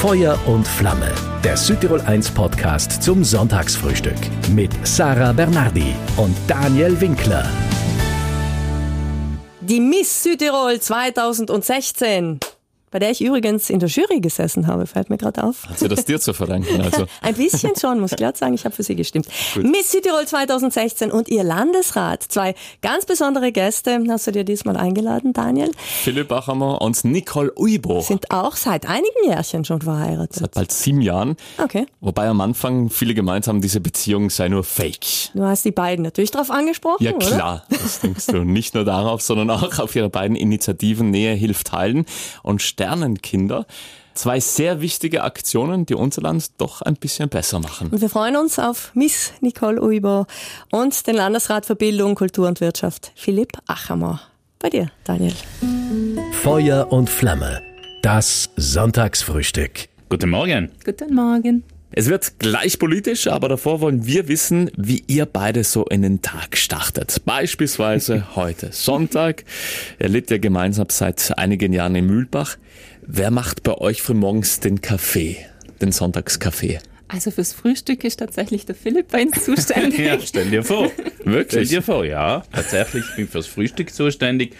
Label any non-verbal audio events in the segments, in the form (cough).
Feuer und Flamme, der Südtirol 1 Podcast zum Sonntagsfrühstück mit Sarah Bernardi und Daniel Winkler. Die Miss Südtirol 2016 bei der ich übrigens in der Jury gesessen habe, fällt mir gerade auf. Hat sie das dir zu verdanken? Also. (laughs) Ein bisschen schon, muss ich glatt sagen, ich habe für sie gestimmt. Gut. Miss Südtirol 2016 und ihr Landesrat. Zwei ganz besondere Gäste hast du dir diesmal eingeladen, Daniel. Philipp Bachammer und Nicole Uibo. Sind auch seit einigen Jährchen schon verheiratet. Seit bald sieben Jahren. Okay. Wobei am Anfang viele gemeint haben, diese Beziehung sei nur fake. Du hast die beiden natürlich darauf angesprochen, Ja klar, oder? das denkst du. Nicht nur darauf, sondern auch auf ihre beiden Initiativen Nähe hilft heilen und Sternenkinder. Zwei sehr wichtige Aktionen, die unser Land doch ein bisschen besser machen. Und wir freuen uns auf Miss Nicole Uibo und den Landesrat für Bildung, Kultur und Wirtschaft, Philipp Achammer. Bei dir, Daniel. Feuer und Flamme, das Sonntagsfrühstück. Guten Morgen. Guten Morgen. Es wird gleich politisch, aber davor wollen wir wissen, wie ihr beide so in den Tag startet. Beispielsweise (laughs) heute Sonntag. Ihr lebt ja gemeinsam seit einigen Jahren in Mühlbach. Wer macht bei euch frühmorgens den Kaffee, den Sonntagskaffee? Also fürs Frühstück ist tatsächlich der Philipp bei uns (laughs) zuständig. ja, stell dir vor. Wirklich? Stell dir vor, ja. Tatsächlich bin ich fürs Frühstück zuständig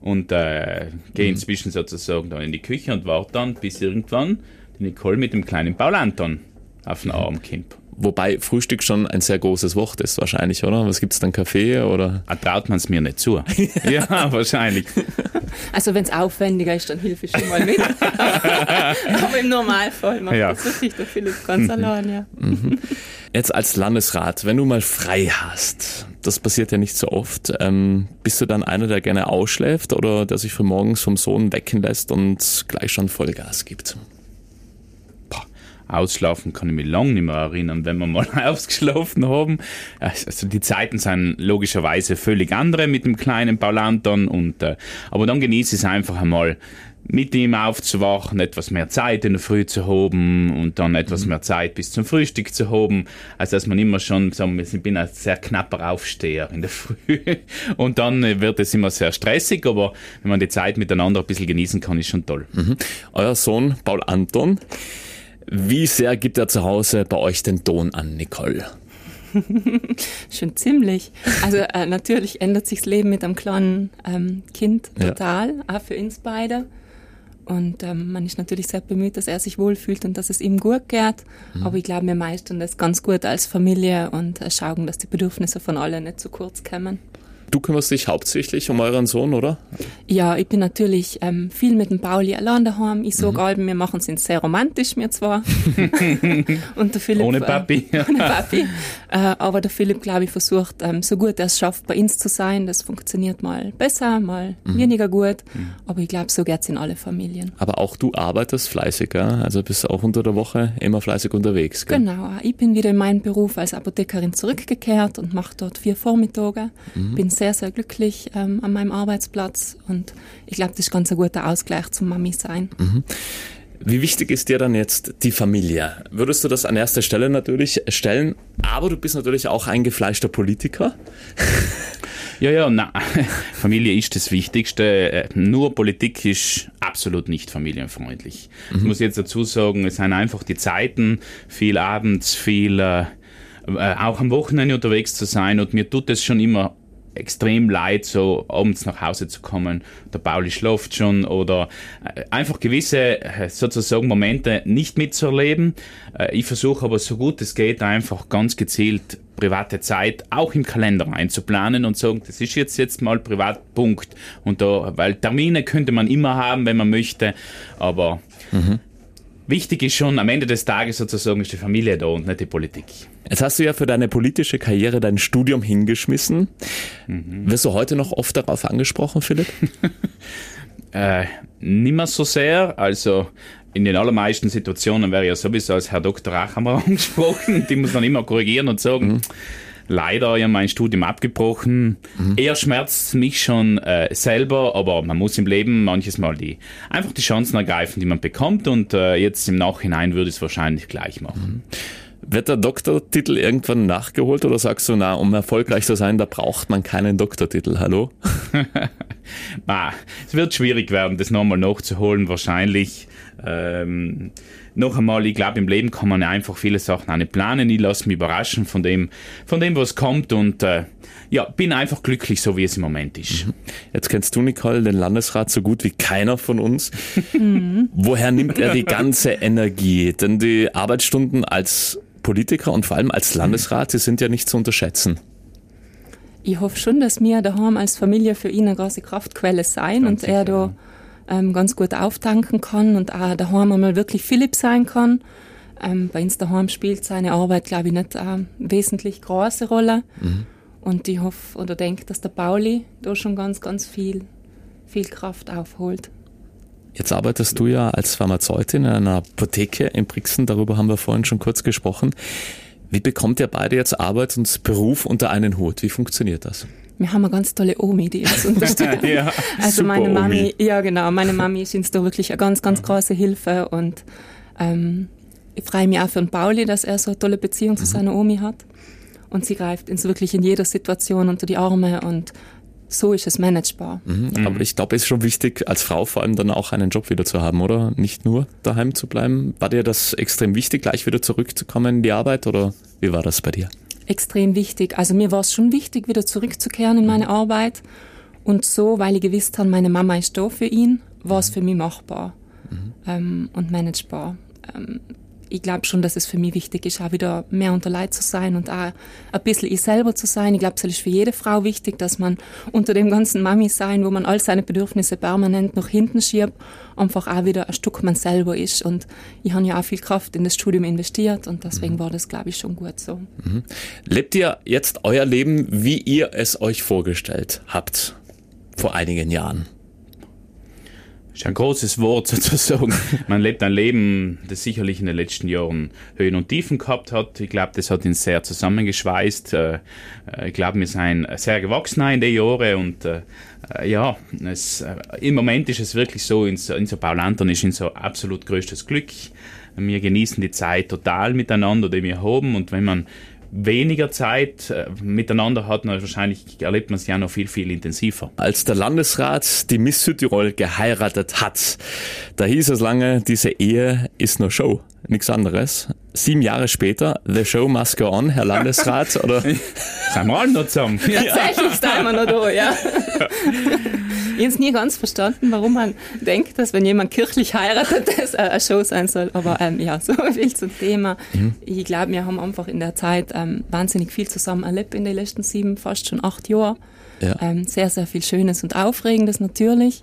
und äh, gehe inzwischen sozusagen dann in die Küche und warte dann, bis irgendwann die Nicole mit dem kleinen Paul Anton auf den Arm kommt. Wobei Frühstück schon ein sehr großes Wort ist wahrscheinlich, oder? Was gibt's dann Kaffee oder? Ah, traut man es mir nicht zu. (laughs) ja, wahrscheinlich. Also wenn es aufwendiger ist, dann hilf ich schon mal mit. (laughs) Aber im Normalfall macht Ja. das wirklich der Philipp ganz allein, ja. Jetzt als Landesrat, wenn du mal frei hast, das passiert ja nicht so oft, ähm, bist du dann einer, der gerne ausschläft oder der sich frühmorgens vom Sohn wecken lässt und gleich schon Vollgas gibt? Ausschlafen kann ich mich lange nicht mehr erinnern, wenn wir mal (laughs) ausgeschlafen haben. Also die Zeiten sind logischerweise völlig andere mit dem kleinen Paul Anton und äh, aber dann genieße ich es einfach einmal mit ihm aufzuwachen, etwas mehr Zeit in der Früh zu haben und dann etwas mehr Zeit bis zum Frühstück zu haben. Also dass man immer schon, sagen wir, ich bin ein sehr knapper Aufsteher in der (laughs) Früh und dann äh, wird es immer sehr stressig, aber wenn man die Zeit miteinander ein bisschen genießen kann, ist schon toll. Euer Sohn Paul Anton, wie sehr gibt er zu Hause bei euch den Ton an, Nicole? (laughs) Schon ziemlich. Also äh, natürlich ändert sich das Leben mit einem kleinen ähm, Kind Ja. total, auch für uns beide. Und ähm, man ist natürlich sehr bemüht, dass er sich wohlfühlt und dass es ihm gut geht. Aber ich glaube, wir meistern das ganz gut als Familie und äh, schauen, dass die Bedürfnisse von allen nicht zu kurz kommen. Du kümmerst dich hauptsächlich um euren Sohn, oder? Ja, ich bin natürlich ähm, viel mit dem Pauli allein daheim. Ich sage mhm. wir machen es sehr romantisch, wir zwar. (laughs) und der Philipp, Ohne Papi. Äh, (laughs) ohne Papi. äh, aber der Philipp, glaube ich, versucht, ähm, so gut er es schafft, bei uns zu sein. Das funktioniert mal besser, mal weniger gut. Aber ich glaube, so geht's in alle Familien. Aber auch du arbeitest fleißig, ja? also bist auch unter der Woche immer fleißig unterwegs. Gell? Genau, ich bin wieder in meinen Beruf als Apothekerin zurückgekehrt und mache dort vier Vormittage. Bin sehr, sehr glücklich ähm, an meinem Arbeitsplatz und ich glaube, das ist ganz ein guter Ausgleich zum Mami sein. Wie wichtig ist dir dann jetzt die Familie? Würdest du das an erster Stelle natürlich stellen? Aber du bist natürlich auch ein gefleischter Politiker. Ja, ja, na, (laughs) Familie ist das Wichtigste. Äh, Nur Politik ist absolut nicht familienfreundlich. Ich muss jetzt dazu sagen, es sind einfach die Zeiten, viel abends, viel äh, äh, auch am Wochenende unterwegs zu sein und mir tut es schon immer extrem leid, so abends nach Hause zu kommen. Der Pauli schläft schon oder äh, einfach gewisse äh, sozusagen Momente nicht mitzuerleben. Äh, Ich versuche aber so gut es geht einfach ganz gezielt private Zeit auch im Kalender einzuplanen und sagen, das ist jetzt jetzt mal Privatpunkt und da, weil Termine könnte man immer haben, wenn man möchte, aber wichtig ist schon am Ende des Tages sozusagen ist die Familie da und nicht die Politik. Jetzt hast du ja für deine politische Karriere dein Studium hingeschmissen. Wirst du heute noch oft darauf angesprochen, Philipp? (laughs) Äh, nimmer so sehr, also in den allermeisten Situationen wäre ich ja sowieso als Herr Dr. Achammer (laughs) angesprochen. Die muss man immer korrigieren und sagen, leider ja mein Studium abgebrochen. Eher schmerzt mich schon äh, selber, aber man muss im Leben manches Mal die einfach die Chancen ergreifen, die man bekommt und äh, jetzt im Nachhinein würde ich es wahrscheinlich gleich machen. Wird der Doktortitel irgendwann nachgeholt oder sagst du, na, um erfolgreich zu sein, da braucht man keinen Doktortitel, hallo? (laughs) Ah, es wird schwierig werden, das nochmal nachzuholen, wahrscheinlich. ähm, noch einmal, ich glaube, im Leben kann man einfach viele Sachen auch nicht planen. Ich lasse mich überraschen von dem, von dem, was kommt und äh, ja, bin einfach glücklich, so wie es im Moment ist. Mhm. Jetzt kennst du, Nicole, den Landesrat so gut wie keiner von uns. Mhm. Woher nimmt er die (laughs) ganze Energie? Denn die Arbeitsstunden als Politiker und vor allem als Landesrat, die sind ja nicht zu unterschätzen. Ich hoffe schon, dass wir daheim als Familie für ihn eine große Kraftquelle sein ganz und er da ähm, ganz gut auftanken kann und auch daheim einmal wirklich Philipp sein kann. Ähm, bei uns daheim spielt seine Arbeit, glaube ich, nicht eine wesentlich große Rolle. Mhm. Und ich hoffe oder denke, dass der Pauli da schon ganz, ganz viel, viel Kraft aufholt. Jetzt arbeitest du ja als Pharmazeutin in einer Apotheke in Brixen, darüber haben wir vorhin schon kurz gesprochen. Wie bekommt ihr beide jetzt Arbeit und Beruf unter einen Hut? Wie funktioniert das? Wir haben eine ganz tolle Omi, die uns unterstützt. (laughs) ja, also meine Mami, Omi. ja genau, meine Mami ist uns da wirklich eine ganz, ganz große Hilfe und ähm, ich freue mich auch für den Pauli, dass er so eine tolle Beziehung zu mhm. seiner Omi hat. Und sie greift uns wirklich in jeder Situation unter die Arme und so ist es managebar. Mhm, mhm. aber ich glaube, es ist schon wichtig, als Frau vor allem dann auch einen Job wieder zu haben, oder? Nicht nur daheim zu bleiben. War dir das extrem wichtig, gleich wieder zurückzukommen in die Arbeit oder wie war das bei dir? Extrem wichtig. Also mir war es schon wichtig, wieder zurückzukehren in meine Arbeit. Und so, weil ich gewusst habe, meine Mama ist da für ihn, war es für mich machbar mhm. ähm, und managebar. Ähm, ich glaube schon, dass es für mich wichtig ist, auch wieder mehr unter Leid zu sein und auch ein bisschen ich selber zu sein. Ich glaube, es ist für jede Frau wichtig, dass man unter dem ganzen Mami sein, wo man all seine Bedürfnisse permanent nach hinten schiebt, einfach auch wieder ein Stück man selber ist. Und ich habe ja auch viel Kraft in das Studium investiert und deswegen mhm. war das, glaube ich, schon gut so. Mhm. Lebt ihr jetzt euer Leben, wie ihr es euch vorgestellt habt vor einigen Jahren? Ist ein großes Wort (laughs) sozusagen. Man lebt ein Leben, das sicherlich in den letzten Jahren Höhen und Tiefen gehabt hat. Ich glaube, das hat ihn sehr zusammengeschweißt. Äh, äh, ich glaube, wir sind sehr gewachsen in den Jahren und äh, ja, es, im Moment ist es wirklich so, in so, in so Paulantern ist unser absolut größtes Glück. Wir genießen die Zeit total miteinander, die wir haben und wenn man weniger Zeit äh, miteinander hat, dann wahrscheinlich erlebt man es ja noch viel, viel intensiver. Als der Landesrat die Miss Südtirol geheiratet hat, da hieß es lange, diese Ehe ist nur Show, nichts anderes. Sieben Jahre später, the show must go on, Herr Landesrat, oder? (laughs) Sind wir alle noch zusammen? Tatsächlich sind wir noch da, ja. (laughs) Ich habe es nie ganz verstanden, warum man denkt, dass wenn jemand kirchlich heiratet, (laughs) das eine Show sein soll. Aber ähm, ja, (laughs) so viel zum Thema. Mhm. Ich glaube, wir haben einfach in der Zeit ähm, wahnsinnig viel zusammen erlebt in den letzten sieben, fast schon acht Jahren. Ja. Ähm, sehr, sehr viel Schönes und Aufregendes natürlich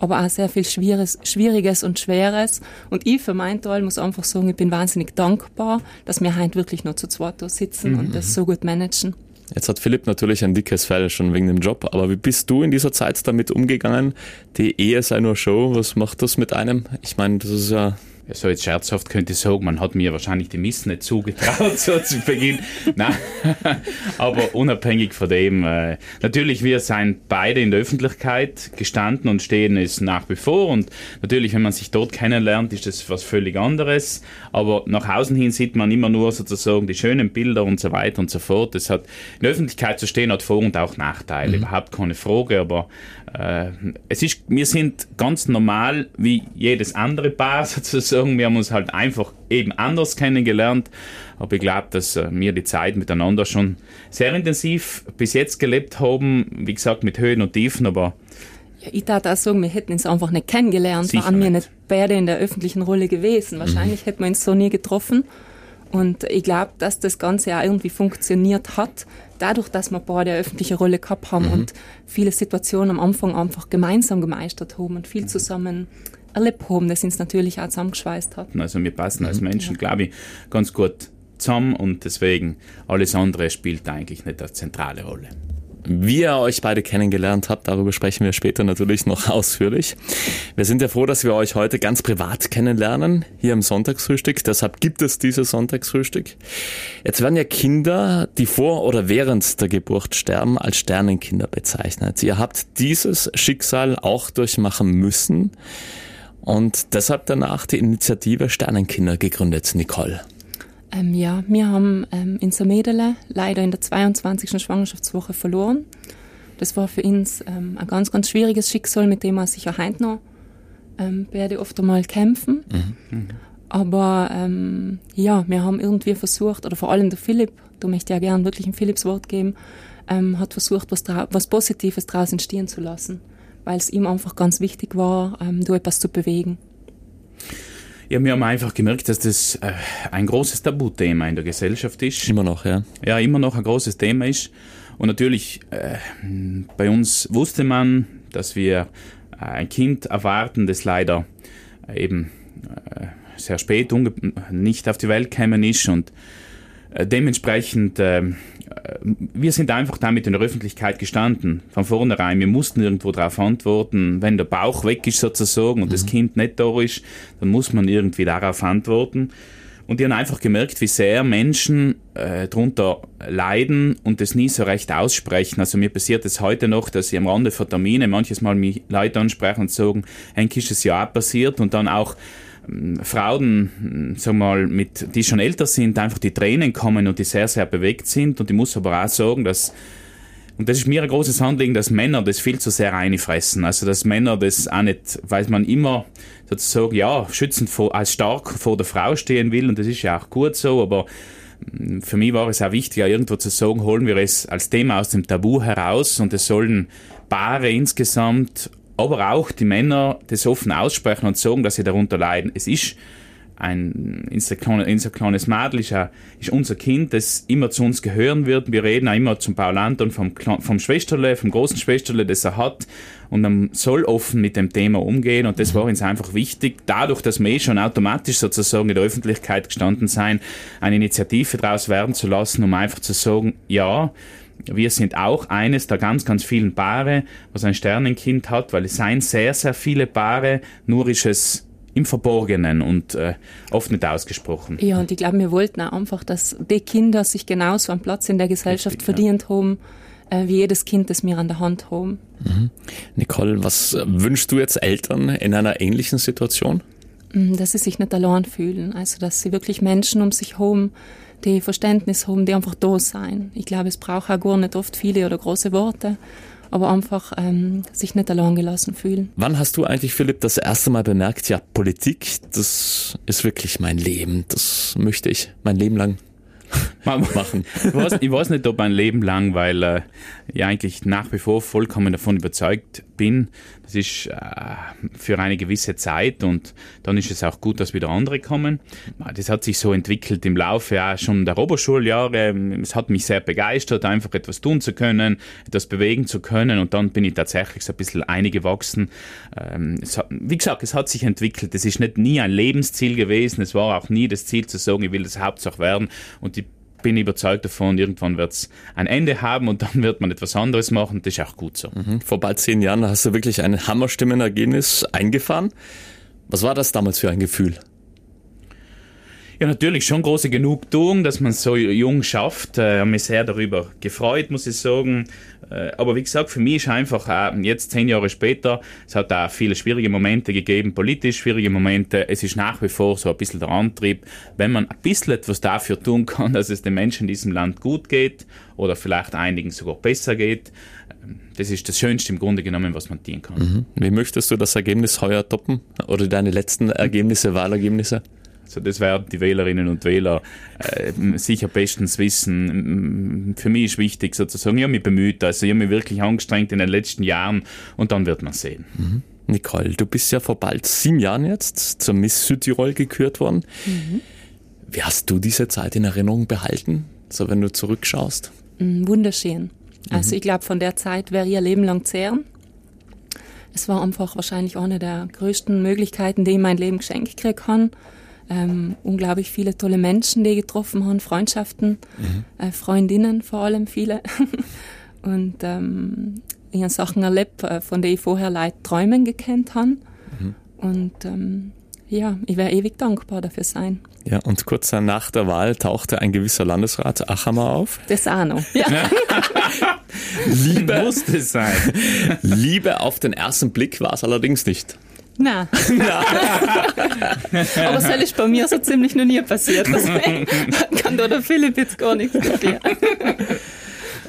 aber auch sehr viel Schwieriges, Schwieriges und Schweres. Und ich für meinen Teil muss einfach sagen, ich bin wahnsinnig dankbar, dass wir heute wirklich noch zu zweit da sitzen mhm. und das so gut managen. Jetzt hat Philipp natürlich ein dickes Fell schon wegen dem Job, aber wie bist du in dieser Zeit damit umgegangen? Die Ehe sei nur Show, was macht das mit einem? Ich meine, das ist ja so jetzt scherzhaft könnte ich sagen, man hat mir wahrscheinlich die Miss nicht zugetraut, (laughs) so zu Beginn. Nein, (laughs) aber unabhängig von dem, äh, natürlich, wir sind beide in der Öffentlichkeit gestanden und stehen es nach wie vor und natürlich, wenn man sich dort kennenlernt, ist das was völlig anderes, aber nach außen hin sieht man immer nur sozusagen die schönen Bilder und so weiter und so fort. Das hat, in der Öffentlichkeit zu stehen hat Vor- und auch Nachteile, mhm. überhaupt keine Frage, aber es ist, wir sind ganz normal wie jedes andere Paar (laughs) sozusagen. Wir haben uns halt einfach eben anders kennengelernt. Aber ich glaube, dass äh, wir die Zeit miteinander schon sehr intensiv bis jetzt gelebt haben. Wie gesagt, mit Höhen und Tiefen, aber ja, ich darf auch sagen, wir hätten uns einfach nicht kennengelernt, Sicher waren wir nicht beide in der öffentlichen Rolle gewesen. Wahrscheinlich mhm. hätten wir uns so nie getroffen. Und ich glaube, dass das Ganze auch irgendwie funktioniert hat, dadurch, dass wir beide eine öffentliche Rolle gehabt haben mhm. und viele Situationen am Anfang einfach gemeinsam gemeistert haben und viel zusammen erlebt haben, das uns natürlich auch zusammengeschweißt hat. Also wir passen als mhm. Menschen, glaube ich, ganz gut zusammen und deswegen alles andere spielt eigentlich nicht eine zentrale Rolle. Wie ihr euch beide kennengelernt habt, darüber sprechen wir später natürlich noch ausführlich. Wir sind ja froh, dass wir euch heute ganz privat kennenlernen, hier im Sonntagsfrühstück. Deshalb gibt es dieses Sonntagsfrühstück. Jetzt werden ja Kinder, die vor oder während der Geburt sterben, als Sternenkinder bezeichnet. Ihr habt dieses Schicksal auch durchmachen müssen und deshalb danach die Initiative Sternenkinder gegründet, Nicole. Ähm, ja, wir haben ähm, in Samedele leider in der 22. Schwangerschaftswoche verloren. Das war für uns ähm, ein ganz, ganz schwieriges Schicksal, mit dem wir sicher heute noch ähm, werde oft einmal kämpfen. Mhm. Aber ähm, ja, wir haben irgendwie versucht, oder vor allem der Philipp, du möchtest ja gern wirklich ein Philipps Wort geben, ähm, hat versucht, was, was Positives daraus entstehen zu lassen, weil es ihm einfach ganz wichtig war, ähm, da etwas zu bewegen. Ja, wir haben einfach gemerkt, dass das äh, ein großes Tabuthema in der Gesellschaft ist. Immer noch, ja. Ja, immer noch ein großes Thema ist. Und natürlich, äh, bei uns wusste man, dass wir äh, ein Kind erwarten, das leider äh, eben sehr spät nicht auf die Welt gekommen ist und dementsprechend, ähm, äh, wir sind einfach damit in der Öffentlichkeit gestanden, von vornherein. Wir mussten irgendwo darauf antworten. Wenn der Bauch weg ist sozusagen und mhm. das Kind nicht da ist, dann muss man irgendwie darauf antworten. Und die haben einfach gemerkt, wie sehr Menschen äh, darunter leiden und das nie so recht aussprechen. Also mir passiert es heute noch, dass ich am Rande von Termine manches Mal mich Leute ansprechen und sagen, eigentlich ist es ja auch passiert und dann auch Frauen, sag mal, mit, die schon älter sind, einfach die Tränen kommen und die sehr, sehr bewegt sind. Und ich muss aber auch sagen, dass und das ist mir ein großes Anliegen, dass Männer das viel zu sehr reinfressen. Also, dass Männer das auch nicht, weil man immer sozusagen, ja, schützend vor, als stark vor der Frau stehen will. Und das ist ja auch gut so, aber mm, für mich war es auch wichtig, irgendwo zu sagen, holen wir es als Thema aus dem Tabu heraus und es sollen Paare insgesamt, aber auch die Männer das offen aussprechen und sagen, dass sie darunter leiden. Es ist ein unser, unser kleines Mädel ist, ist unser Kind, das immer zu uns gehören wird. Wir reden auch immer zum Paul Anton vom, vom Schwesterle, vom großen Schwesterle, das er hat. Und man soll offen mit dem Thema umgehen. Und das war uns einfach wichtig. Dadurch, dass wir eh schon automatisch sozusagen in der Öffentlichkeit gestanden sein, eine Initiative daraus werden zu lassen, um einfach zu sagen, ja, wir sind auch eines der ganz, ganz vielen Paare, was ein Sternenkind hat, weil es seien sehr, sehr viele Paare, nur ist es im Verborgenen und äh, oft nicht ausgesprochen. Ja, und ich glaube, wir wollten auch einfach, dass die Kinder sich genauso einen Platz in der Gesellschaft Richtig, verdient ja. haben, äh, wie jedes Kind, das wir an der Hand haben. Mhm. Nicole, was wünschst du jetzt Eltern in einer ähnlichen Situation? Mm, dass sie sich nicht allein fühlen, also dass sie wirklich Menschen um sich haben, die Verständnis haben, die einfach da sein. Ich glaube, es braucht auch gar nicht oft viele oder große Worte, aber einfach ähm, sich nicht allein gelassen fühlen. Wann hast du eigentlich, Philipp, das erste Mal bemerkt, ja, Politik, das ist wirklich mein Leben, das möchte ich mein Leben lang (laughs) machen. ich, weiß, ich weiß nicht, ob ein Leben lang, weil äh, ich eigentlich nach wie vor vollkommen davon überzeugt bin, das ist äh, für eine gewisse Zeit und dann ist es auch gut, dass wieder andere kommen. Das hat sich so entwickelt im Laufe ja schon der Oberschuljahre. Es hat mich sehr begeistert, einfach etwas tun zu können, etwas bewegen zu können und dann bin ich tatsächlich so ein bisschen eingewachsen. Ähm, hat, wie gesagt, es hat sich entwickelt. Es ist nicht nie ein Lebensziel gewesen. Es war auch nie das Ziel zu sagen, ich will das Hauptsache werden und die bin überzeugt davon, irgendwann wird es ein Ende haben und dann wird man etwas anderes machen. Das ist auch gut so. Mhm. Vor bald zehn Jahren hast du wirklich ein Hammerstimmenergebnis eingefahren. Was war das damals für ein Gefühl? Ja, natürlich schon große Genugtuung, dass man so jung schafft. Ich äh, habe mich sehr darüber gefreut, muss ich sagen. Äh, aber wie gesagt, für mich ist einfach äh, jetzt zehn Jahre später, es hat auch viele schwierige Momente gegeben, politisch schwierige Momente. Es ist nach wie vor so ein bisschen der Antrieb, wenn man ein bisschen etwas dafür tun kann, (laughs) dass es den Menschen in diesem Land gut geht oder vielleicht einigen sogar besser geht. Das ist das Schönste im Grunde genommen, was man tun kann. Mhm. Wie möchtest du das Ergebnis heuer toppen? Oder deine letzten Ergebnisse, Wahlergebnisse? Also das werden die Wählerinnen und Wähler äh, sicher bestens wissen. Für mich ist wichtig sozusagen, ich habe mich bemüht, also ich habe mich wirklich angestrengt in den letzten Jahren und dann wird man sehen. Mhm. Nicole, du bist ja vor bald sieben Jahren jetzt zur Miss Südtirol gekürt worden. Mhm. Wie hast du diese Zeit in Erinnerung behalten, so wenn du zurückschaust? Mm, wunderschön. Also mhm. ich glaube, von der Zeit wäre ihr Leben lang zehren. Es war einfach wahrscheinlich eine der größten Möglichkeiten, die ich mein Leben geschenkt kriegen kann ähm, unglaublich viele tolle Menschen, die getroffen haben, Freundschaften, mhm. äh, Freundinnen vor allem viele. (laughs) und ähm, ich habe Sachen erlebt, äh, von denen ich vorher Leute träumen gekannt habe. Mhm. Und ähm, ja, ich werde ewig dankbar dafür sein. Ja, und kurz nach der Wahl tauchte ein gewisser Landesrat Achammer auf. Das auch noch. Ja. Liebe, (laughs) Musste sein. Liebe auf den ersten Blick war es allerdings nicht. Nein. (laughs) Aber das ist bei mir so ziemlich noch nie passiert. Deswegen (laughs) kann da der Philipp jetzt gar nichts dafür.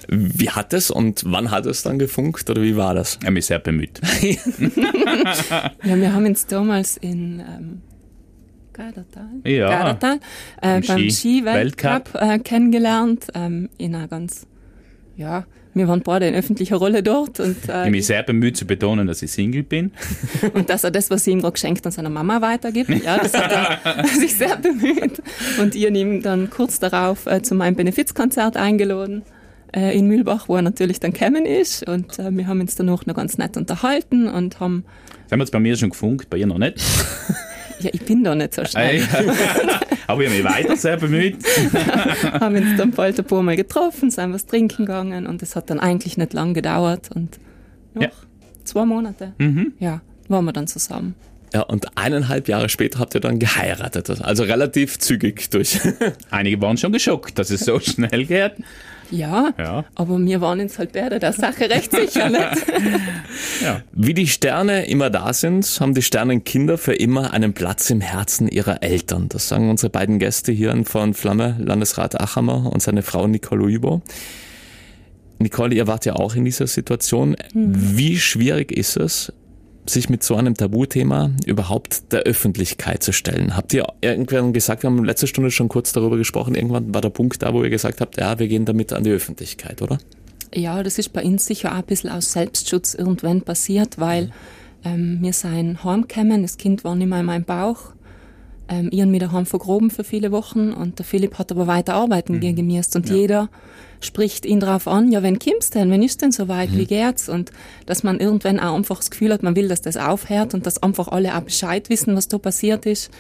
Wie hat es und wann hat es dann gefunkt oder wie war das? Er mich sehr bemüht. (laughs) ja, wir haben uns damals in ähm, Gardatal, ja, Gardatal äh, beim Ski-Weltcup äh, kennengelernt, ähm, in einer ganz, ja, wir waren beide in öffentlicher Rolle dort. Und, äh, ich mich sehr bemüht zu betonen, dass ich Single bin. (laughs) und dass er das, was sie ihm gerade geschenkt an seiner Mama weitergibt. Ja, das hat er (laughs) (laughs) sich sehr bemüht. Und ihr ihm dann kurz darauf äh, zu meinem Benefizkonzert eingeladen äh, in Mühlbach, wo er natürlich dann gekommen ist. Und äh, wir haben uns danach noch ganz nett unterhalten und haben... Sie haben jetzt bei mir schon gefunkt, bei ihr noch nicht? Ja, ich bin doch nicht so schnell. Aber ich habe mich weiter sehr bemüht. (laughs) haben uns dann bald ein paar Mal getroffen, sind was trinken gegangen und es hat dann eigentlich nicht lang gedauert und noch ja. zwei Monate, mhm. ja, waren wir dann zusammen. Ja, und eineinhalb Jahre später habt ihr dann geheiratet. Also relativ zügig durch. (laughs) Einige waren schon geschockt, dass es so schnell geht. Ja, ja, aber wir waren uns halt beide der Sache recht sicher. Nicht? (laughs) ja. Wie die Sterne immer da sind, haben die Sternenkinder für immer einen Platz im Herzen ihrer Eltern. Das sagen unsere beiden Gäste hier von Flamme, Landesrat Achammer und seine Frau Nicole Uibo. Nicole, ihr wart ja auch in dieser Situation. Mhm. Wie schwierig ist es, sich mit so einem Tabuthema überhaupt der Öffentlichkeit zu stellen? Habt ihr irgendwann gesagt, wir haben letzte Stunde schon kurz darüber gesprochen, irgendwann war der Punkt da, wo ihr gesagt habt, ja, wir gehen damit an die Öffentlichkeit, oder? Ja, das ist bei uns sicher auch ein bisschen aus Selbstschutz irgendwann passiert, weil ähm, wir sein heimgekommen, das Kind war nicht mehr in meinem Bauch. Ähm, ich habe mich daheim vergroben für viele Wochen und der Philipp hat aber weiter arbeiten mhm. gegen mir und ja. jeder spricht ihn darauf an, ja, wenn kommst denn, wenn ist denn soweit, mhm. wie geht's? Und dass man irgendwann auch einfach das Gefühl hat, man will, dass das aufhört und dass einfach alle auch Bescheid wissen, was da passiert ist.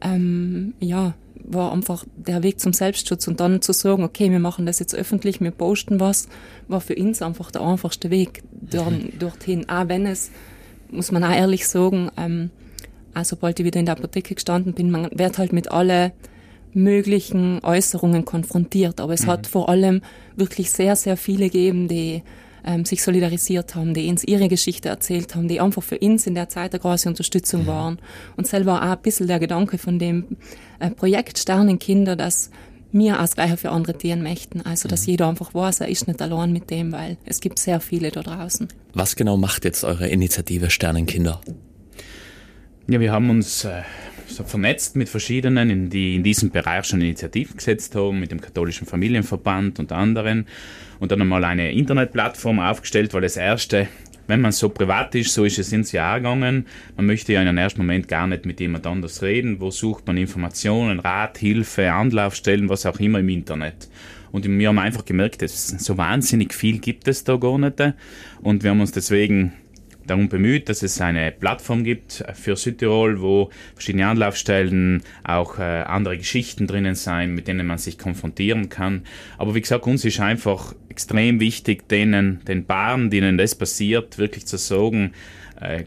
Ähm, ja, war einfach der Weg zum Selbstschutz und dann zu sagen, okay, wir machen das jetzt öffentlich, wir posten was, war für uns einfach der einfachste Weg mhm. dorthin. Auch wenn es, muss man auch ehrlich sagen, ähm, auch sobald ich wieder in der Apotheke gestanden bin, man wird halt mit alle möglichen Äußerungen konfrontiert. Aber es mhm. hat vor allem wirklich sehr, sehr viele gegeben, die ähm, sich solidarisiert haben, die uns ihre Geschichte erzählt haben, die einfach für uns in der Zeit eine große Unterstützung mhm. waren. Und selber auch ein bisschen der Gedanke von dem äh, Projekt Sternenkinder, dass mir als Gleicher für andere dienen möchten. Also, dass mhm. jeder einfach weiß, er ist nicht allein mit dem, weil es gibt sehr viele da draußen. Was genau macht jetzt eure Initiative Sternenkinder? Ja, wir haben uns äh, so vernetzt mit verschiedenen, die in diesem Bereich schon Initiativen gesetzt haben, mit dem katholischen Familienverband und anderen. Und dann einmal eine Internetplattform aufgestellt, weil das erste, wenn man so privat ist, so ist es ins Jahr gegangen. Man möchte ja in einem ersten Moment gar nicht mit jemand anders reden. Wo sucht man Informationen, Rat, Hilfe, Anlaufstellen, was auch immer im Internet. Und wir haben einfach gemerkt, dass so wahnsinnig viel gibt es da gar nicht. Und wir haben uns deswegen darum bemüht, dass es eine Plattform gibt für Südtirol, wo verschiedene Anlaufstellen, auch äh, andere Geschichten drinnen sein, mit denen man sich konfrontieren kann. Aber wie gesagt, uns ist einfach extrem wichtig, denen, den Paaren, denen das passiert, wirklich zu sagen, äh,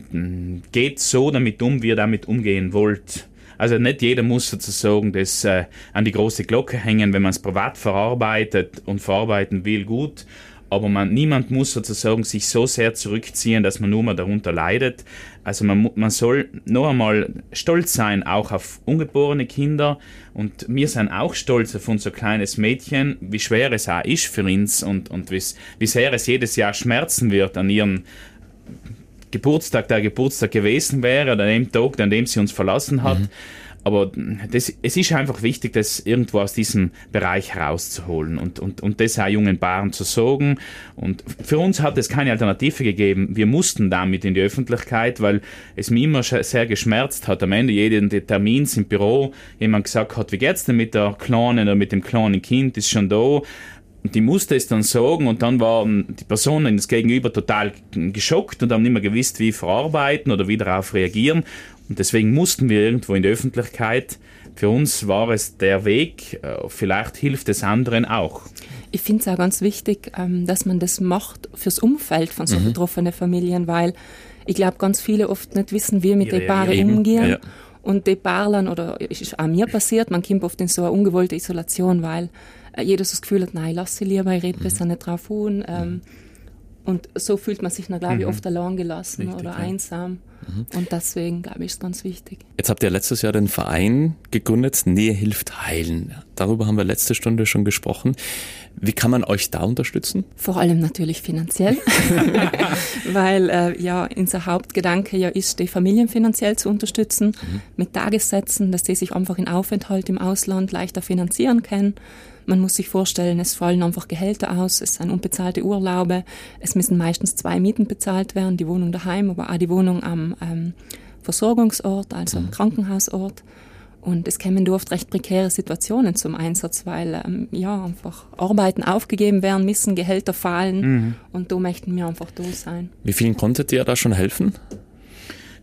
geht so damit um, wie ihr damit umgehen wollt. Also nicht jeder muss sozusagen das äh, an die große Glocke hängen, wenn man es privat verarbeitet und verarbeiten will, gut aber man, niemand muss sozusagen sich so sehr zurückziehen, dass man nur mal darunter leidet. Also man, man soll noch einmal stolz sein, auch auf ungeborene Kinder. Und wir sind auch stolz auf unser kleines Mädchen, wie schwer es auch ist für uns und, und wie sehr es jedes Jahr schmerzen wird an ihrem Geburtstag, der Geburtstag gewesen wäre, oder an dem Tag, an dem sie uns verlassen hat. Mhm. Aber das, es ist einfach wichtig, das irgendwo aus diesem Bereich herauszuholen und, und, und das auch jungen Paaren zu sagen. Und für uns hat es keine Alternative gegeben. Wir mussten damit in die Öffentlichkeit, weil es mir immer sehr geschmerzt hat. Am Ende jeden Termins im Büro jemand gesagt hat, wie geht's denn mit der Kleinen oder mit dem kleinen Kind, ist schon da. Und die musste es dann sagen und dann waren die Personen das Gegenüber total geschockt und haben nicht mehr gewusst, wie verarbeiten oder wie darauf reagieren. Und deswegen mussten wir irgendwo in die Öffentlichkeit. Für uns war es der Weg, äh, vielleicht hilft es anderen auch. Ich finde es auch ganz wichtig, ähm, dass man das macht fürs Umfeld von so mhm. betroffenen Familien, weil ich glaube, ganz viele oft nicht wissen, wie wir mit ja, den Paaren ja, umgehen. Ja. Und die Paaren, oder es ist auch mir passiert, man kommt oft in so eine ungewollte Isolation, weil jeder so das Gefühl hat, nein, lass sie lieber, ich rede mhm. besser nicht drauf an. Ähm, und so fühlt man sich dann, glaube ich, mhm. oft allein gelassen Richtig, oder einsam. Mhm. Und deswegen, glaube ich, ist ganz wichtig. Jetzt habt ihr letztes Jahr den Verein gegründet, Nähe hilft heilen. Darüber haben wir letzte Stunde schon gesprochen. Wie kann man euch da unterstützen? Vor allem natürlich finanziell, (laughs) (laughs) weil äh, ja unser Hauptgedanke ja ist, die Familien finanziell zu unterstützen mhm. mit Tagessätzen, dass die sich einfach in Aufenthalt im Ausland leichter finanzieren können. Man muss sich vorstellen, es fallen einfach Gehälter aus, es sind unbezahlte Urlaube, es müssen meistens zwei Mieten bezahlt werden, die Wohnung daheim, aber auch die Wohnung am ähm, Versorgungsort, also am mhm. Krankenhausort. Und es kämen oft recht prekäre Situationen zum Einsatz, weil ähm, ja einfach Arbeiten aufgegeben werden müssen, Gehälter fallen mhm. und da möchten wir einfach da sein. Wie vielen konntet ihr da schon helfen?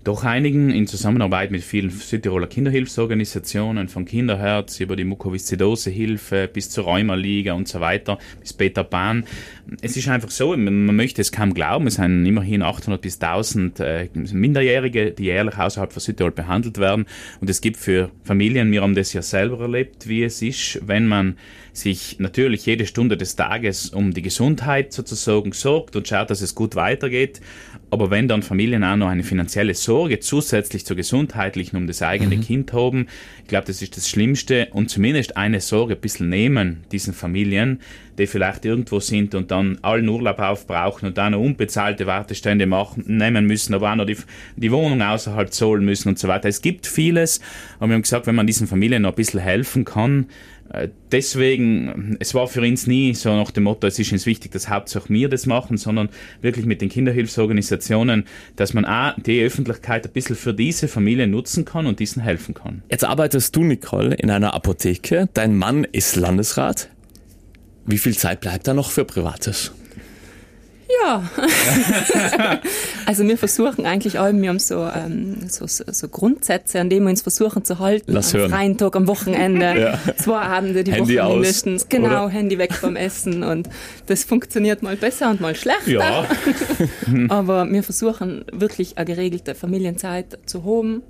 Doch einigen in Zusammenarbeit mit vielen Südtiroler Kinderhilfsorganisationen, von Kinderherz über die Mukoviszidosehilfe bis zur Rheumaliga und so weiter, bis Peter Pan. Es ist einfach so, man möchte es kaum glauben, es sind immerhin 800 bis 1000 äh, Minderjährige, die jährlich außerhalb von Südtirol behandelt werden. Und es gibt für Familien, wir haben das ja selber erlebt, wie es ist, wenn man sich natürlich jede Stunde des Tages um die Gesundheit sozusagen sorgt und schaut, dass es gut weitergeht. Aber wenn dann Familien auch noch eine finanzielle Sorge zusätzlich zur gesundheitlichen um das eigene mhm. Kind haben, ich glaube, das ist das Schlimmste und zumindest eine Sorge ein bisschen nehmen diesen Familien, die vielleicht irgendwo sind und dann allen Urlaub aufbrauchen und dann noch unbezahlte Wartestände machen, nehmen müssen, aber auch noch die, die Wohnung außerhalb zahlen müssen und so weiter. Es gibt vieles, aber wir haben gesagt, wenn man diesen Familien noch ein bisschen helfen kann, deswegen, es war für uns nie so nach dem Motto, es ist uns wichtig, dass hauptsächlich wir das machen, sondern wirklich mit den Kinderhilfsorganisationen, dass man auch die Öffentlichkeit ein bisschen für diese Familie nutzen kann und diesen helfen kann. Jetzt arbeitest du, Nicole, in einer Apotheke. Dein Mann ist Landesrat. Wie viel Zeit bleibt da noch für Privates? Ja, (laughs) also wir versuchen eigentlich allem, wir haben so, ähm, so, so, Grundsätze, an denen wir uns versuchen zu halten. Lass am hören. freien Tag, am Wochenende, (laughs) ja. zwei Abende die Handy Woche aus, mindestens. Genau, oder? Handy weg vom Essen und das funktioniert mal besser und mal schlechter. Ja. (laughs) Aber wir versuchen wirklich eine geregelte Familienzeit zu haben.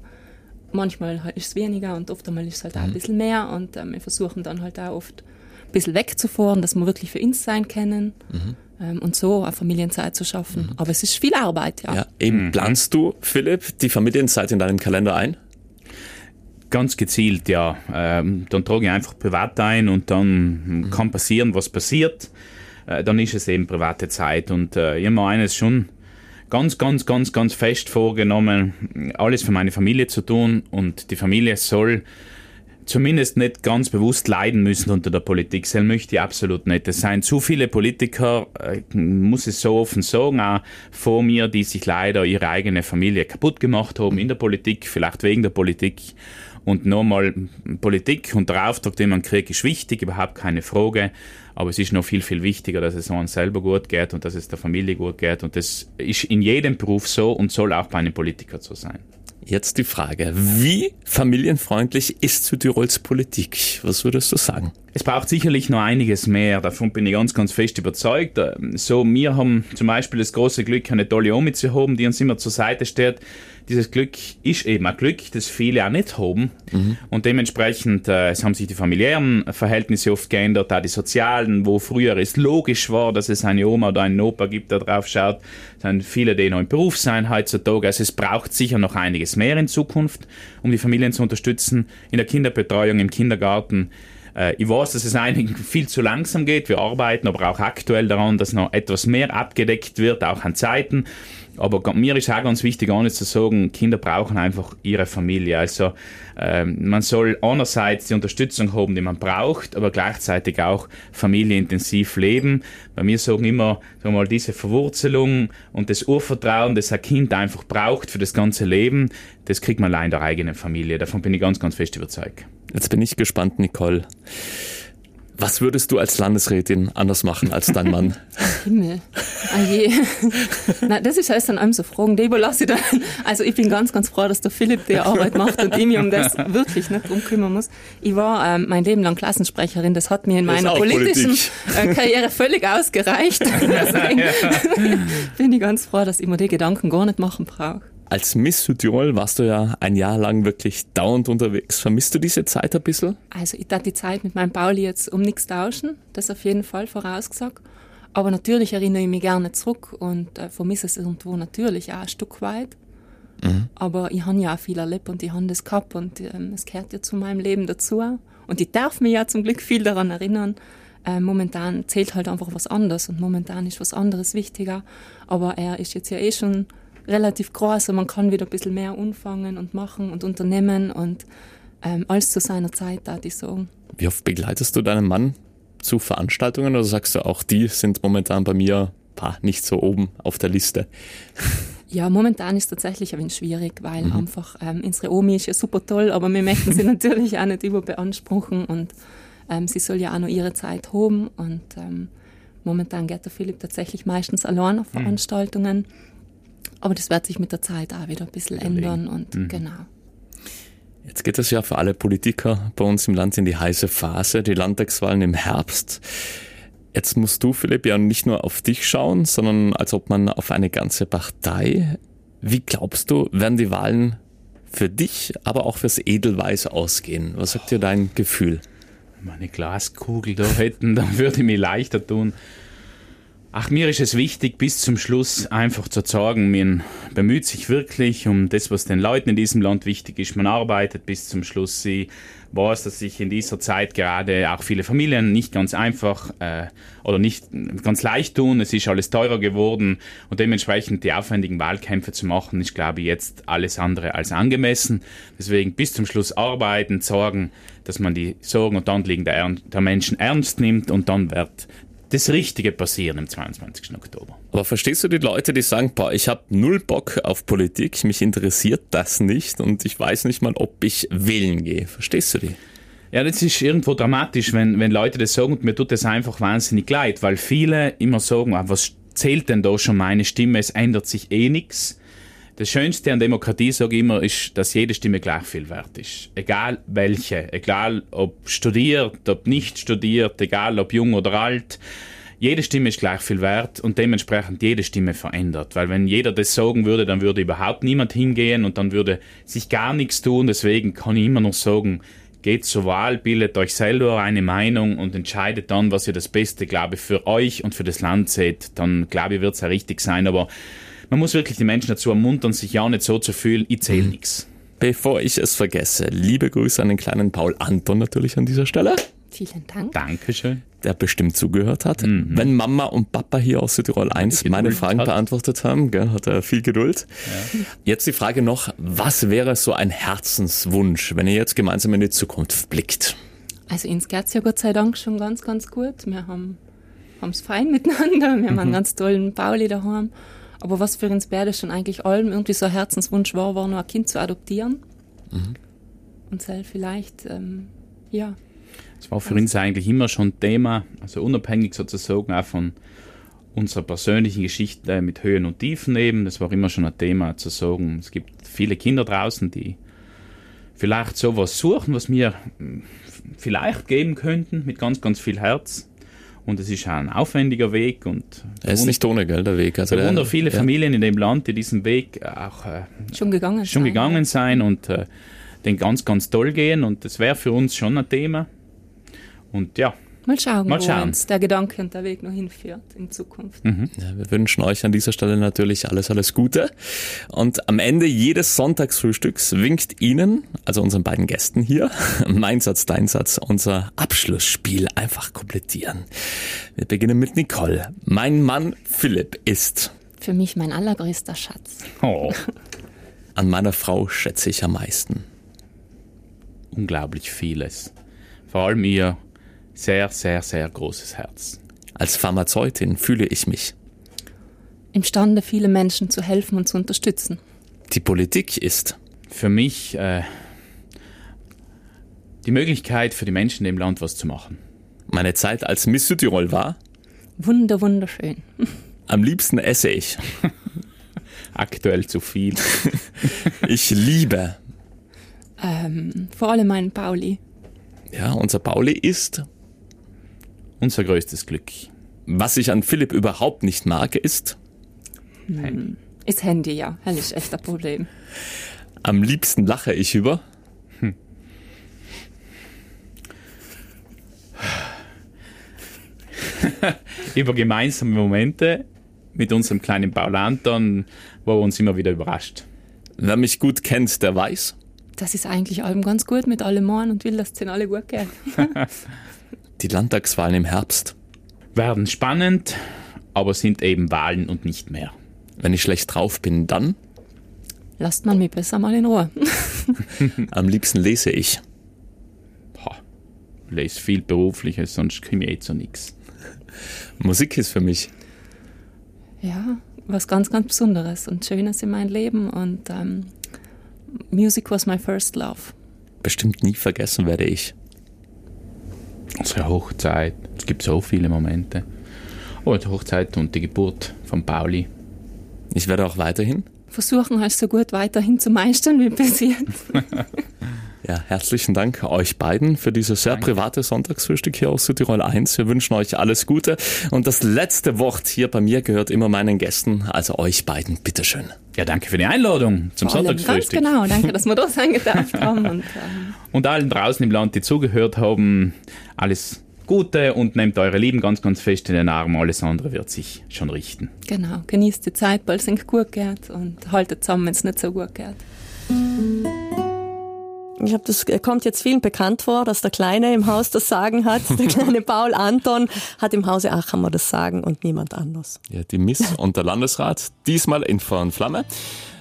Manchmal ist es weniger und oft einmal ist es halt auch ein mhm. bisschen mehr und äh, wir versuchen dann halt auch oft ein bisschen wegzufahren, dass wir wirklich für uns sein können. Mhm und so eine Familienzeit zu schaffen. Mhm. Aber es ist viel Arbeit, ja. ja eben mhm. planst du, Philipp, die Familienzeit in deinen Kalender ein? Ganz gezielt, ja. Ähm, dann trage ich einfach privat ein und dann mhm. kann passieren, was passiert. Äh, dann ist es eben private Zeit. Und äh, ich habe mir eines schon ganz, ganz, ganz, ganz fest vorgenommen, alles für meine Familie zu tun. Und die Familie soll zumindest nicht ganz bewusst leiden müssen unter der Politik. Das möchte ich absolut nicht. Es seien zu viele Politiker, äh, muss es so offen sagen, auch vor mir, die sich leider ihre eigene Familie kaputt gemacht haben in der Politik, vielleicht wegen der Politik. Und nochmal, Politik und der Auftrag, den man kriegt, ist wichtig, überhaupt keine Frage. Aber es ist noch viel, viel wichtiger, dass es uns selber gut geht und dass es der Familie gut geht. Und das ist in jedem Beruf so und soll auch bei einem Politiker so sein. Jetzt die Frage, wie familienfreundlich ist Südtirols Politik? Was würdest du sagen? Es braucht sicherlich noch einiges mehr, davon bin ich ganz, ganz fest überzeugt. So, wir haben zum Beispiel das große Glück, eine tolle Omi zu haben, die uns immer zur Seite steht. Dieses Glück ist eben ein Glück, das viele auch nicht haben. Mhm. Und dementsprechend, äh, es haben sich die familiären Verhältnisse oft geändert, auch die sozialen, wo früher es logisch war, dass es eine Oma oder einen Opa gibt, der drauf schaut, sind viele, die noch im Beruf sein heutzutage. Also es braucht sicher noch einiges mehr in Zukunft, um die Familien zu unterstützen, in der Kinderbetreuung, im Kindergarten äh, ich weiß, dass es einigen (laughs) viel zu langsam geht. Wir arbeiten aber auch aktuell daran, dass noch etwas mehr abgedeckt wird, auch an Zeiten. Aber mir ist auch ganz wichtig, auch nicht zu sagen, Kinder brauchen einfach ihre Familie. Also ähm, man soll einerseits die Unterstützung haben, die man braucht, aber gleichzeitig auch familieintensiv leben. Bei mir sagen immer, sagen mal, diese Verwurzelung und das Urvertrauen, das ein Kind einfach braucht für das ganze Leben, das kriegt man allein in der eigenen Familie. Davon bin ich ganz, ganz fest überzeugt. Jetzt bin ich gespannt, Nicole. Was würdest du als Landesrätin anders machen als dein Mann? (laughs) Himmel. Ah je. (laughs) Na, das ist alles dann einem so Fragen, die überlasse ich dann. Also ich bin ganz, ganz froh, dass der Philipp die Arbeit macht und ich mich um das wirklich nicht drum kümmern muss. Ich war ähm, mein Leben lang Klassensprecherin, das hat mir in meiner politischen Politik. Karriere völlig ausgereicht. (laughs) Deswegen bin ich ganz froh, dass ich mir die Gedanken gar nicht machen brauche. Als Miss Südtirol warst du ja ein Jahr lang wirklich dauernd unterwegs. Vermisst du diese Zeit ein bisschen? Also ich darf die Zeit mit meinem Pauli jetzt um nichts tauschen, das auf jeden Fall vorausgesagt. Aber natürlich erinnere ich mich gerne zurück und äh, vermisse es irgendwo natürlich auch ein Stück weit. Mhm. Aber ich habe ja auch viel erlebt und ich habe das gehabt und ähm, es gehört ja zu meinem Leben dazu. Und ich darf mich ja zum Glück viel daran erinnern. Äh, momentan zählt halt einfach was anderes und momentan ist was anderes wichtiger. Aber er ist jetzt ja eh schon relativ groß und man kann wieder ein bisschen mehr anfangen und machen und unternehmen und ähm, alles zu seiner Zeit, da ich sagen. Wie oft begleitest du deinen Mann zu Veranstaltungen oder sagst du auch, die sind momentan bei mir pah, nicht so oben auf der Liste? (laughs) Ja, momentan ist es tatsächlich ein wenig schwierig, weil mhm. einfach ähm, unsere Omi ist ja super toll, aber wir möchten sie (laughs) natürlich auch nicht überbeanspruchen und ähm, sie soll ja auch noch ihre Zeit haben und ähm, momentan geht der Philipp tatsächlich meistens allein auf mhm. Veranstaltungen, mhm. Aber das wird sich mit der Zeit auch wieder ein bisschen ändern und mhm. genau. Jetzt geht es ja für alle Politiker bei uns im Land in die heiße Phase, die Landtagswahlen im Herbst. Jetzt musst du, Philipp, ja nicht nur auf dich schauen, sondern als ob man auf eine ganze Partei. Wie glaubst du, werden die Wahlen für dich, aber auch fürs Edelweiß ausgehen? Was sagt dir dein Gefühl? Meine Glaskugel da (laughs) hätten, dann würde ich mir leichter tun. Ach, mir ist es wichtig, bis zum Schluss einfach zu sagen, man bemüht sich wirklich um das, was den Leuten in diesem Land wichtig ist. Man arbeitet bis zum Schluss. Sie weiß, dass sich in dieser Zeit gerade auch viele Familien nicht ganz einfach äh, oder nicht ganz leicht tun. Es ist alles teurer geworden und dementsprechend die aufwendigen Wahlkämpfe zu machen, ist, glaube ich, jetzt alles andere als angemessen. Deswegen bis zum Schluss arbeiten, sorgen, dass man die Sorgen und Anliegen der, der Menschen ernst nimmt und dann wird das Richtige passieren am 22. Oktober. Aber verstehst du die Leute, die sagen, boah, ich habe null Bock auf Politik, mich interessiert das nicht und ich weiß nicht mal, ob ich wählen gehe. Verstehst du die? Ja, das ist irgendwo dramatisch, wenn, wenn Leute das sagen und mir tut das einfach wahnsinnig leid, weil viele immer sagen, ah, was zählt denn da schon meine Stimme, es ändert sich eh nichts. Das Schönste an Demokratie, sage ich immer, ist, dass jede Stimme gleich viel wert ist. Egal welche, egal ob studiert, ob nicht studiert, egal ob jung oder alt. Jede Stimme ist gleich viel wert und dementsprechend jede Stimme verändert. Weil wenn jeder das sagen würde, dann würde überhaupt niemand hingehen und dann würde sich gar nichts tun. Deswegen kann ich immer noch sagen, geht zur Wahl, bildet euch selber eine Meinung und entscheidet dann, was ihr das Beste, glaube ich, für euch und für das Land seht. Dann, glaube ich, wird es ja richtig sein. Aber man muss wirklich die Menschen dazu ermuntern, sich ja nicht so zu fühlen, ich zähle mhm. nichts. Bevor ich es vergesse, liebe Grüße an den kleinen Paul Anton natürlich an dieser Stelle. Vielen Dank. Dankeschön. Der bestimmt zugehört hat. Mhm. Wenn Mama und Papa hier aus Südtirol 1 meine Fragen hat. beantwortet haben, gell, hat er viel Geduld. Ja. Jetzt die Frage noch, was wäre so ein Herzenswunsch, wenn ihr jetzt gemeinsam in die Zukunft blickt? Also uns geht es ja Gott sei Dank schon ganz, ganz gut. Wir haben es fein miteinander. Wir haben mhm. einen ganz tollen Pauli daheim. Aber was für uns beide schon eigentlich allem irgendwie so ein Herzenswunsch war, war nur ein Kind zu adoptieren. Mhm. Und selbst vielleicht, ähm, ja. Es war für uns eigentlich immer schon Thema, also unabhängig sozusagen auch von unserer persönlichen Geschichte mit Höhen und Tiefen eben. Das war immer schon ein Thema zu sagen, es gibt viele Kinder draußen, die vielleicht sowas suchen, was wir hm, vielleicht geben könnten, mit ganz, ganz viel Herz. Und es ist ein aufwendiger Weg. Und er ist nicht ohne Geld der Weg. Also da wundern viele ja. Familien in dem Land, die diesen Weg auch äh, schon gegangen schon sein, gegangen sein und äh, den ganz, ganz toll gehen. Und das wäre für uns schon ein Thema. Und ja, Mal schauen, Mal schauen. wo uns der Gedanke und der Weg noch hinführt in Zukunft. Mhm. Ja, wir wünschen euch an dieser Stelle natürlich alles, alles Gute. Und am Ende jedes Sonntagsfrühstücks winkt Ihnen, also unseren beiden Gästen hier, (laughs) mein Satz, dein Satz, unser Abschlussspiel einfach komplettieren. Wir beginnen mit Nicole. Mein Mann Philipp ist für mich mein allergrößter Schatz. Oh. (laughs) An meiner Frau schätze ich am meisten. Unglaublich vieles. Vor allem ihr sehr, sehr, sehr großes Herz. Als Pharmazeutin fühle ich mich imstande, viele Menschen zu helfen und zu unterstützen. Die Politik ist für mich äh, die Möglichkeit für die Menschen im Land was zu machen. Meine Zeit als Miss Südtirol war wunder wunderschön. (laughs) Am liebsten esse ich. (laughs) Aktuell zu viel. (laughs) ich liebe. Ähm, vor allem meinen Pauli. Ja, unser Pauli ist unser größtes Glück. Was ich an Philipp überhaupt nicht mag, ist. Hm. Ist Handy, ja. Das ist echt ein Problem. Am liebsten lache ich über. Hm. (laughs) über gemeinsame Momente mit unserem kleinen Paul Anton, wo er uns immer wieder überrascht. Wer mich gut kennt, der weiß. Das ist eigentlich allem ganz gut mit allem Mann und will, dass es alle gut geht. (laughs) Die Landtagswahlen im Herbst. Werden spannend, aber sind eben Wahlen und nicht mehr. Wenn ich schlecht drauf bin, dann? Lasst man mich besser mal in Ruhe. (laughs) Am liebsten lese ich. Boah, lese viel Berufliches, sonst komme ich eh zu nichts. Musik ist für mich. Ja, was ganz, ganz Besonderes und Schönes in meinem Leben und ähm, Music was my first love. Bestimmt nie vergessen werde ich. Unsere Hochzeit, es gibt so viele Momente. Oh, die Hochzeit und die Geburt von Pauli. Ich werde auch weiterhin. Versuchen halt so gut weiterhin zu meistern wie bis jetzt. (laughs) Ja, herzlichen Dank euch beiden für dieses sehr Danke. private Sonntagsfrühstück hier aus Südtirol 1. Wir wünschen euch alles Gute. Und das letzte Wort hier bei mir gehört immer meinen Gästen, also euch beiden. Bitteschön. Ja, danke für die Einladung zum Vor Sonntagsfrühstück. Ganz genau, danke, (laughs) dass wir das eingetaucht haben. Und, ähm, Und allen draußen im Land, die zugehört haben, alles Gute und nehmt eure Lieben ganz, ganz fest in den Arm. Alles andere wird sich schon richten. genau, genießt die Zeit, weil es gut geht und haltet zusammen, wenn es nicht so gut geht. Ich habe das kommt jetzt vielen bekannt vor, dass der Kleine im Haus das Sagen hat. Der kleine Paul Anton hat im Hause Achammer das Sagen und niemand anders. Ja, die Miss und der Landesrat, diesmal in Feuer und Flamme.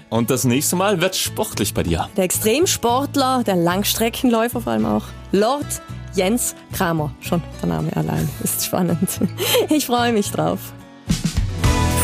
Und das nächste Mal wird sportlich bei dir. Der Extremsportler, der Langstreckenläufer vor allem auch, Lord Jens Kramer. Schon der Name allein ist spannend. Ich freue mich drauf.